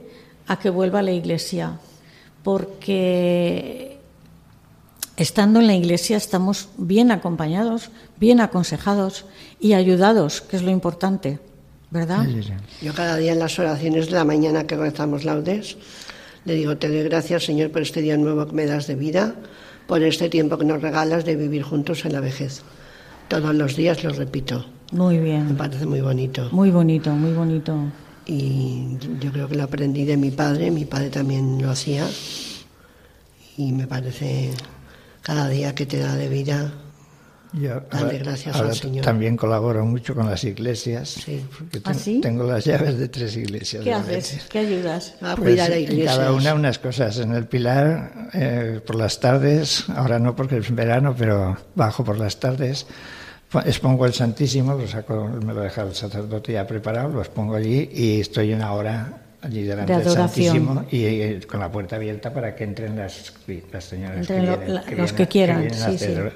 a que vuelva a la iglesia. Porque estando en la iglesia estamos bien acompañados, bien aconsejados y ayudados, que es lo importante, ¿verdad? Sí, sí, sí. Yo cada día en las oraciones de la mañana que rezamos laudes, le digo, te doy gracias Señor por este día nuevo que me das de vida, por este tiempo que nos regalas de vivir juntos en la vejez. Todos los días lo repito, Muy me bien, parece muy bonito. muy bonito, muy bonito. Y yo creo que lo aprendí de mi padre, mi padre también lo hacía. Y me parece cada día que te da de vida, Yo Dale gracias ahora al Señor. También colaboro mucho con las iglesias. Sí. porque ¿Ah, ten- sí? tengo las llaves de tres iglesias. ¿Qué haces? ¿Qué ayudas? a Pues cuidar a iglesias. cada una unas cosas. En el Pilar, eh, por las tardes, ahora no porque es verano, pero bajo por las tardes, po- expongo el Santísimo, lo saco, me lo deja el sacerdote ya preparado, lo expongo allí y estoy una hora allí delante De del. Santísimo y eh, con la puerta abierta para que entren las, las señoras Entren lo- vienen- la- los vienen que quieran, sí, hacer-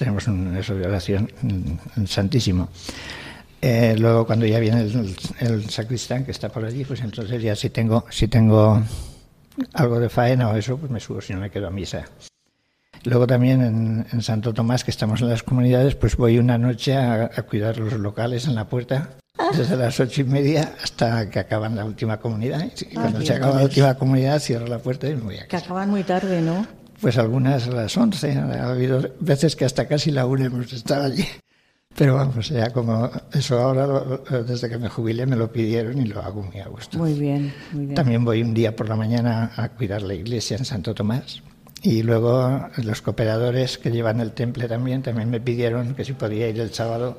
Tenemos un, eso de oración mm, Santísimo. Eh, luego cuando ya viene el, el sacristán que está por allí, pues entonces ya si tengo, si tengo algo de faena o eso, pues me subo, si no me quedo a misa. Luego también en, en Santo Tomás, que estamos en las comunidades, pues voy una noche a, a cuidar los locales en la puerta, desde las ocho y media hasta que acaban la última comunidad. Y cuando se acaba la última comunidad, cierro la puerta y me voy a Que casa. acaban muy tarde, ¿no? Pues algunas a las once, ha habido veces que hasta casi la una hemos estado allí. Pero vamos, ya como eso ahora, lo- desde que me jubilé, me lo pidieron y lo hago muy a gusto. Muy bien, muy bien. También voy un día por la mañana a cuidar la iglesia en Santo Tomás, Y luego los cooperadores que llevan el temple también, también me pidieron que si podía ir el sábado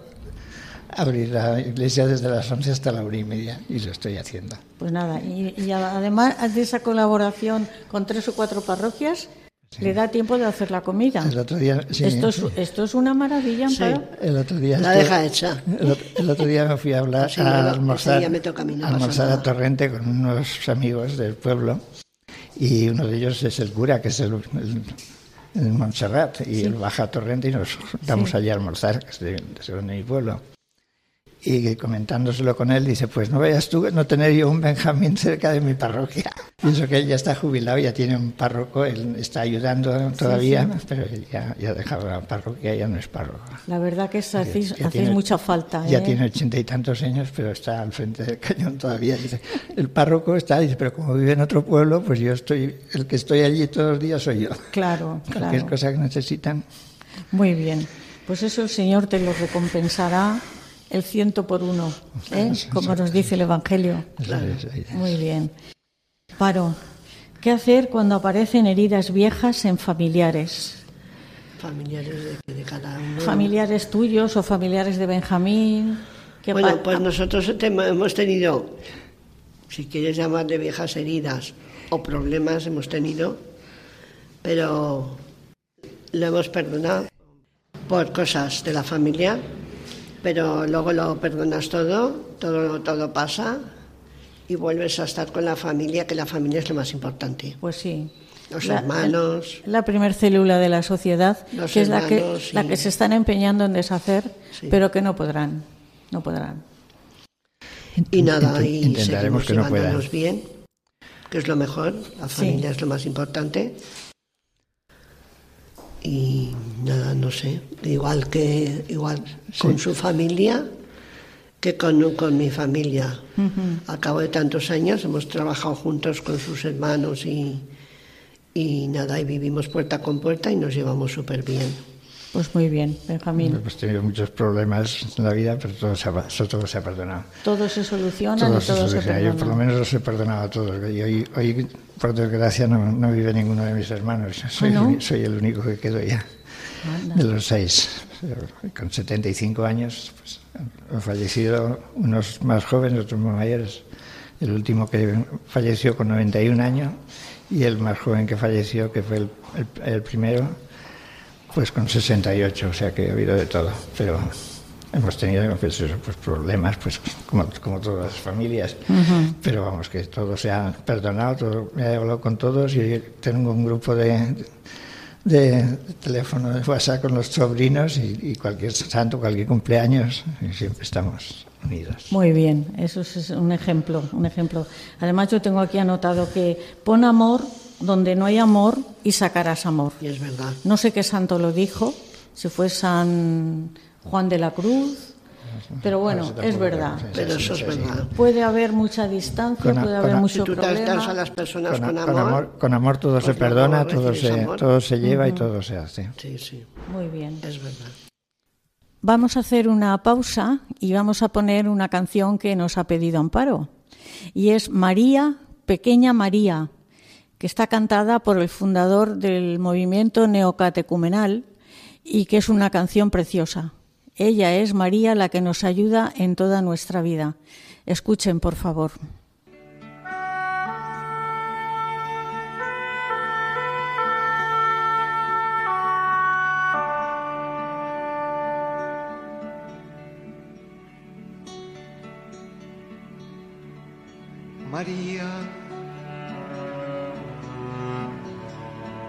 a abrir la iglesia desde las 11 hasta la una y media y lo estoy haciendo. Pues nada, y, y además de esa colaboración con tres o cuatro parroquias, le da tiempo de hacer la comida. El otro día, sí, esto, es, esto es una maravilla, Amparo. El otro día La deja hecha. El, ot- el otro día me fui a hablar Sí, a almorzar, me toca a mí, no a pasa almorzar a Torrente con unos amigos del pueblo y uno de ellos es el cura, que es el, el, el Montserrat, y él baja a Torrente y nos Sí. allí a almorzar, que es de, de mi pueblo. Y comentándoselo con él, dice, pues no vayas tú a no tener yo un Benjamín cerca de mi parroquia. (laughs) Pienso que él ya está jubilado, ya tiene un párroco, él está ayudando todavía, pero él ya, ya ha dejado la parroquia, ya no es párroco. La verdad que es- hacéis, Ya hacéis tiene- mucha falta. Ya ¿eh? tiene ochenta y tantos años, pero está al frente del cañón todavía. Dice, el párroco está, dice, pero como vive en otro pueblo, pues yo estoy, el que estoy allí todos los días soy yo. Claro, (laughs) Cualquier claro. cosa que necesitan. Muy bien. Pues eso el Señor te lo recompensará el ciento por uno, ¿eh? como nos dice el Evangelio. Muy bien. Paro, ¿qué hacer cuando aparecen heridas viejas en familiares? Familiares de, de cada uno. Familiares tuyos o familiares de Benjamín. ¿Qué Bueno, pues nosotros hemos tenido, si quieres llamar de viejas heridas o problemas, hemos tenido, pero lo hemos perdonado por cosas de la familia, pero luego lo perdonas todo, todo, todo pasa y vuelves a estar con la familia, que la familia es lo más importante. Pues sí. Los hermanos. La primer célula de la sociedad, Los que es la que, la que se están empeñando en deshacer, Sí. pero que no podrán. No podrán. Y nada, y intentaremos seguimos que no bien, que es lo mejor, la familia es lo más importante. Y nada, no sé, igual que igual con su familia que con, con mi familia. Al cabo de tantos años hemos trabajado juntos con sus hermanos y, y nada, y vivimos puerta con puerta y nos llevamos súper bien. Pues muy bien, Benjamín. Hemos tenido muchos problemas en la vida, pero todo se ha, todo se ha perdonado. Todo se soluciona Todo y se todo se soluciona. Yo por lo perdona. menos los he perdonado a todos. Y hoy, hoy por desgracia, no, no vive ninguno de mis hermanos. Soy, ¿Ah, no? el, soy el único que quedo ya. Anda. De los seis. Con 75 años, pues, han fallecido unos más jóvenes, otros más mayores. El último que falleció con 91 años y el más joven que falleció, que fue el, el- el primero, pues con 68, o sea que ha habido de todo. Pero hemos tenido pues, pues, problemas, pues como, como todas las familias. Pero vamos, que todo se ha perdonado, todo, me he hablado con todos y tengo un grupo de, de teléfono de WhatsApp con los sobrinos y, y cualquier santo, cualquier cumpleaños, y siempre estamos unidos. Muy bien, eso es un ejemplo, un ejemplo. Además yo tengo aquí anotado que pon amor donde no hay amor y sacarás amor. Y es verdad. No sé qué santo lo dijo, si fue San Juan de la Cruz, pero bueno, es verdad. Pero sí, eso es verdad. Puede haber mucha distancia, Con puede con haber a- mucho Si tú tratas a las personas Con, con, amor, con amor, con amor todo pues se perdona, todo se, amor. todo se lleva y todo se hace. Sí, sí, Muy bien. es verdad. Vamos a hacer una pausa y vamos a poner una canción que nos ha pedido Amparo. Y es María, Pequeña María, que está cantada por el fundador del movimiento neocatecumenal y que es una canción preciosa. Ella es María la que nos ayuda en toda nuestra vida. Escuchen, por favor. María,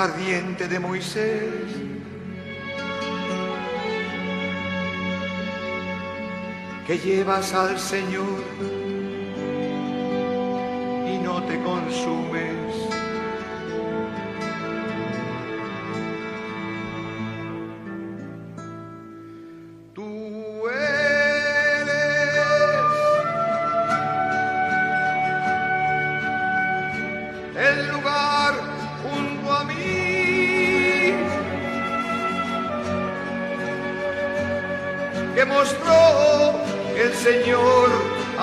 Ardiente de Moisés. Que llevas al Señor te consumes.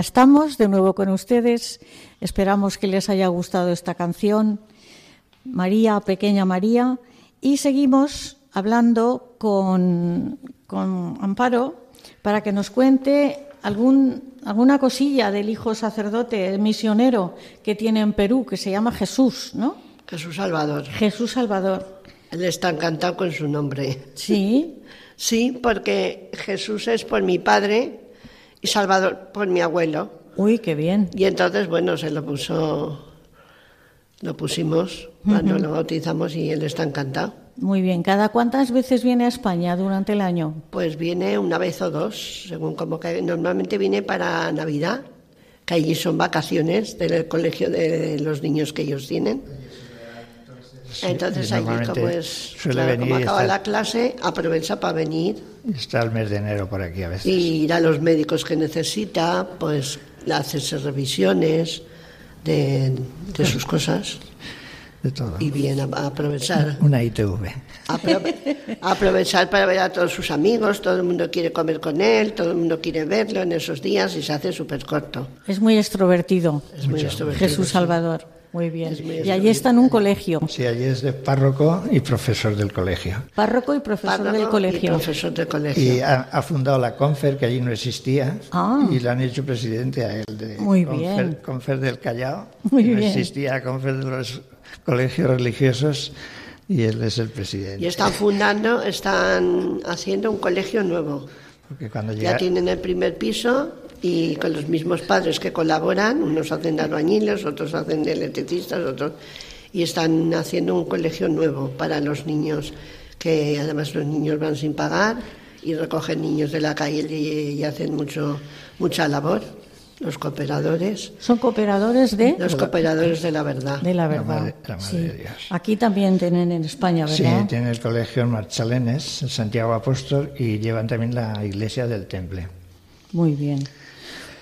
Ya estamos de nuevo con ustedes. Esperamos que les haya gustado esta canción, María, Pequeña María. Y seguimos hablando con, con Amparo para que nos cuente algún, alguna cosilla del hijo sacerdote misionero que tiene en Perú, que se llama Jesús, ¿no? Jesús Salvador. Jesús Salvador. Él está encantado con su nombre. Sí, Sí, porque Jesús es por mi padre y Salvador por mi abuelo. uy, qué bien. Y entonces, bueno, se lo puso, lo pusimos cuando lo bautizamos y él está encantado. Muy bien. ¿Cada cuántas veces viene a España durante el año? Pues viene una vez o dos, según como que normalmente viene para Navidad, que allí son vacaciones del colegio de los niños que ellos tienen. Entonces y allí como es, suele claro, venir como acaba estar- la clase, aprovecha para venir Está el mes de enero por aquí a veces. y ir a los médicos que necesita, pues hacerse revisiones de, de sus cosas (laughs) De todo. y bien a, a aprovechar. Una ITV. Apro- aprovechar para ver a todos sus amigos, todo el mundo quiere comer con él, todo el mundo quiere verlo en esos días y se hace súper corto. Es muy extrovertido. Es muy extrovertido, Jesús sí. Salvador. Muy bien. Es Y allí está en un colegio. Sí, allí es de párroco y profesor del colegio. Párroco y profesor Párroco del y colegio. profesor del Y colegio. ha, ha fundado la Confer, que allí no existía, Ah. y le han hecho presidente a él. De Muy Confer, bien. Confer del Callao. Muy no bien. existía Confer de los colegios religiosos y él es el presidente. Y están fundando, están haciendo un colegio nuevo. Porque cuando Ya llega, tienen el primer piso y con los mismos padres que colaboran, unos hacen de albañiles, otros hacen de electricistas, otros y están haciendo un colegio nuevo para los niños, que además los niños van sin pagar y recogen niños de la calle y, y hacen mucho mucha labor, los cooperadores, Son cooperadores de, los cooperadores de la verdad. de la La verdad. madre- la madre Sí. de Dios. Aquí también tienen en España, Sí, ¿verdad? tiene el colegio en Marchalenes, en Santiago Apóstol, y llevan también la iglesia del Temple. Muy bien.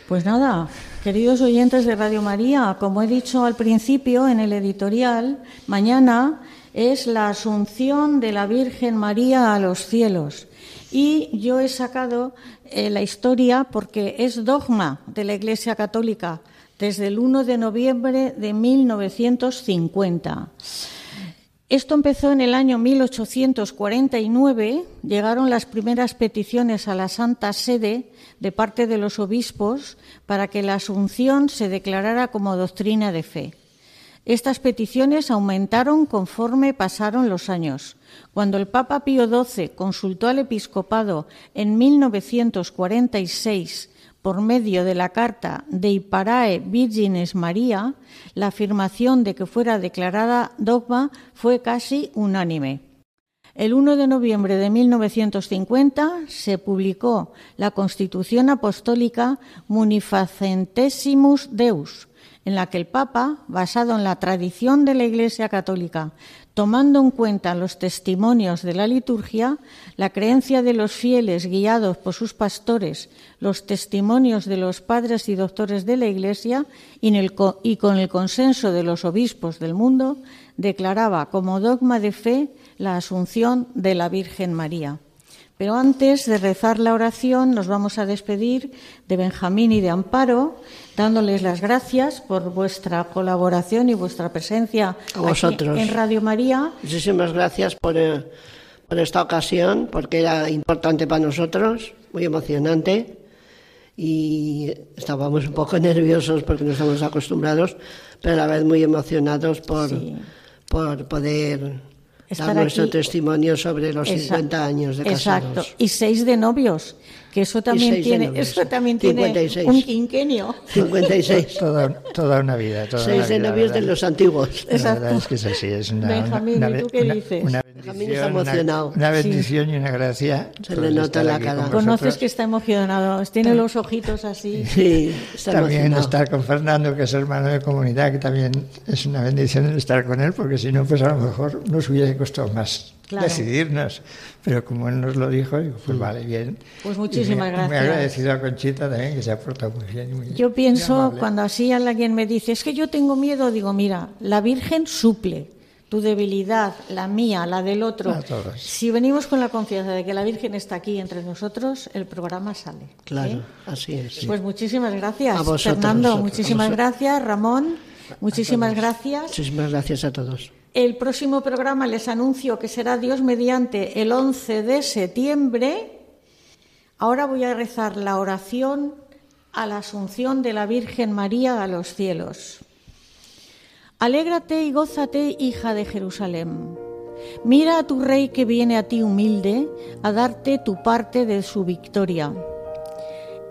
Pues nada, queridos oyentes de Radio María, como he dicho al principio en el editorial, mañana es la asunción de la Virgen María a los cielos. Y yo he sacado eh, la historia porque es dogma de la Iglesia Católica desde el 1 de noviembre de 1950. Esto empezó en el año 1849, llegaron las primeras peticiones a la Santa Sede de parte de los obispos para que la Asunción se declarara como doctrina de fe. Estas peticiones aumentaron conforme pasaron los años. Cuando el Papa Pío XII consultó al episcopado en 1946 por medio de la carta de Iparae Virgines María, la afirmación de que fuera declarada dogma fue casi unánime. el 1 de noviembre de 1950 se publicó la Constitución Apostólica Munifacentesimus Deus, en la que el Papa, basado en la tradición de la Iglesia Católica, tomando en cuenta los testimonios de la liturgia, la creencia de los fieles guiados por sus pastores, los testimonios de los padres y doctores de la Iglesia y, y con el consenso de los obispos del mundo, declaraba como dogma de fe la asunción de la Virgen María. Pero antes de rezar la oración, nos vamos a despedir de Benjamín y de Amparo, dándoles las gracias por vuestra colaboración y vuestra presencia en Radio María. Muchísimas gracias por, eh, por esta ocasión, porque era importante para nosotros, muy emocionante. Y estábamos un poco (laughs) nerviosos porque no estamos acostumbrados, pero a la vez muy emocionados por, por poder dar nuestro testimonio sobre los 50 años de casados. Exacto, y seis de novios, que eso también tiene, eso también tiene un quinquenio. 56. (laughs) toda, toda una vida. Toda seis una de vida, novios de los antiguos. La verdad es que es así, es una, Benjamín, una, ¿y tú qué una, dices? Emocionado. Una, una bendición y una gracia. Se le nota la cara. con Conoces que está emocionado, tiene los ojitos así. Sí, está También emocionado. estar con Fernando, que es hermano de comunidad, que también es una bendición el estar con él, porque si no, pues a lo mejor nos hubiese costado más Claro. decidirnos. Pero como él nos lo dijo, digo, pues vale, bien. Pues muchísimas me- gracias. Muy agradecido a Conchita también, que se ha portado muy bien. y muy- Yo pienso, amable. cuando así alguien me dice, es que yo tengo miedo, digo, mira, la Virgen suple tu debilidad, la mía, la del otro. A todos. Si venimos con la confianza de que la Virgen está aquí entre nosotros, el programa sale. Claro, ¿eh? así es. Pues muchísimas gracias, A vosotros, Fernando. vosotros, muchísimas gracias, Ramón. Muchísimas gracias. Muchísimas gracias a todos. El próximo programa les anuncio que será Dios mediante el 11 de septiembre. Ahora voy a rezar la oración a la Asunción de la Virgen María a los cielos. Alégrate y gózate, hija de Jerusalén. Mira a tu rey que viene a ti humilde a darte tu parte de su victoria.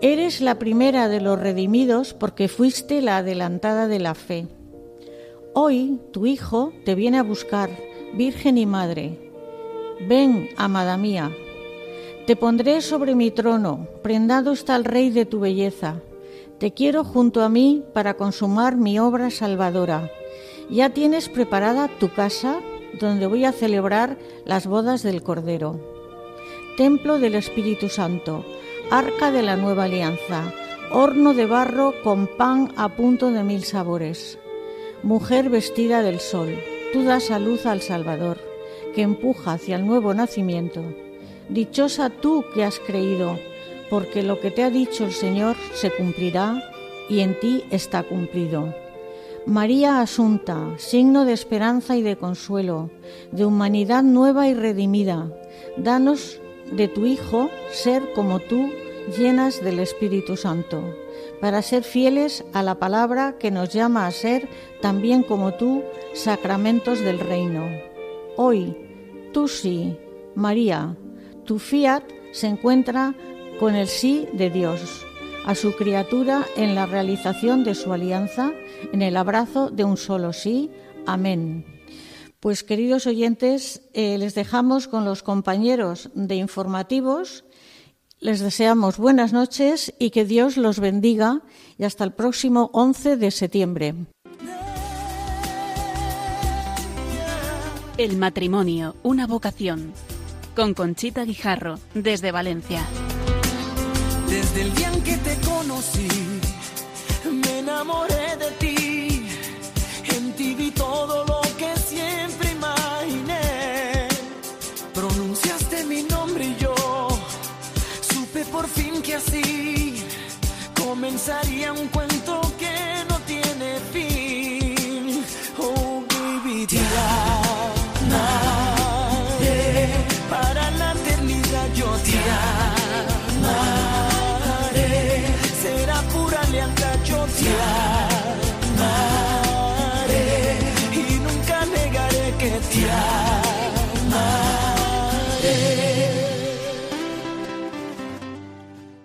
Eres la primera de los redimidos porque fuiste la adelantada de la fe. Hoy tu Hijo te viene a buscar, Virgen y Madre. Ven, amada mía. Te pondré sobre mi trono, prendado está el Rey de tu belleza. Te quiero junto a mí para consumar mi obra salvadora. Ya tienes preparada tu casa donde voy a celebrar las bodas del Cordero. Templo del Espíritu Santo, arca de la nueva alianza, horno de barro con pan a punto de mil sabores. Mujer vestida del sol, tú das a luz al Salvador, que empuja hacia el nuevo nacimiento. Dichosa tú que has creído, porque lo que te ha dicho el Señor se cumplirá y en ti está cumplido. María Asunta, signo de esperanza y de consuelo, de humanidad nueva y redimida, danos de tu Hijo ser como tú, llenas del Espíritu Santo, para ser fieles a la palabra que nos llama a ser, también como tú, sacramentos del reino. Hoy, tú sí, María, tu fiat se encuentra con el sí de Dios, a su criatura en la realización de su alianza, en el abrazo de un solo sí. Amén. Pues queridos oyentes, eh, les dejamos con los compañeros de informativos. Les deseamos buenas noches y que Dios los bendiga y hasta el próximo 11 de septiembre. El matrimonio, una vocación. Con Conchita Guijarro, desde Valencia. Desde el día en que te conocí, me enamoré de ti.